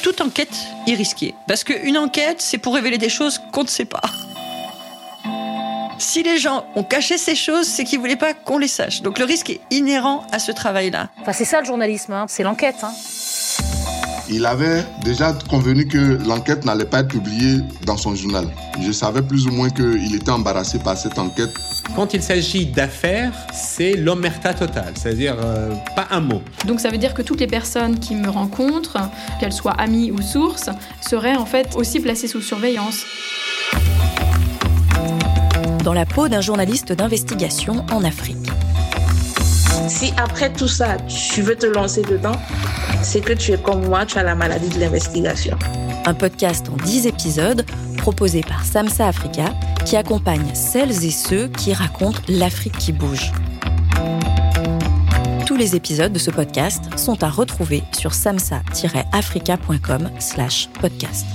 toute enquête est risquée. Parce qu'une enquête, c'est pour révéler des choses qu'on ne sait pas. Si les gens ont caché ces choses, c'est qu'ils voulaient pas qu'on les sache. Donc le risque est inhérent à ce travail-là. Enfin, c'est ça le journalisme, hein. c'est l'enquête. Hein. Il avait déjà convenu que l'enquête n'allait pas être publiée dans son journal. Je savais plus ou moins qu'il était embarrassé par cette enquête. Quand il s'agit d'affaires, c'est l'omerta totale, c'est-à-dire euh, pas un mot. Donc ça veut dire que toutes les personnes qui me rencontrent, qu'elles soient amies ou sources, seraient en fait aussi placées sous surveillance dans la peau d'un journaliste d'investigation en Afrique. Si après tout ça, tu veux te lancer dedans, c'est que tu es comme moi, tu as la maladie de l'investigation. Un podcast en 10 épisodes proposé par Samsa Africa qui accompagne celles et ceux qui racontent l'Afrique qui bouge. Tous les épisodes de ce podcast sont à retrouver sur samsa-africa.com/podcast.